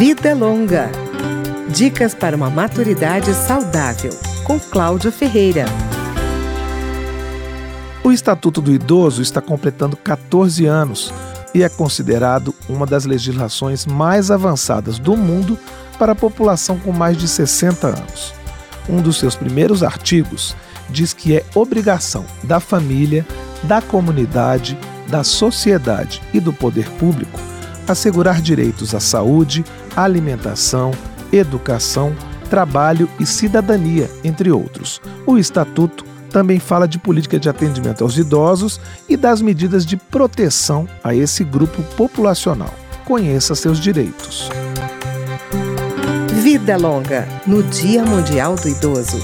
Vida Longa. Dicas para uma maturidade saudável, com Cláudio Ferreira. O Estatuto do Idoso está completando 14 anos e é considerado uma das legislações mais avançadas do mundo para a população com mais de 60 anos. Um dos seus primeiros artigos diz que é obrigação da família, da comunidade, da sociedade e do poder público assegurar direitos à saúde, alimentação, educação, trabalho e cidadania, entre outros. O Estatuto também fala de política de atendimento aos idosos e das medidas de proteção a esse grupo populacional. Conheça seus direitos. Vida Longa, no Dia Mundial do Idoso.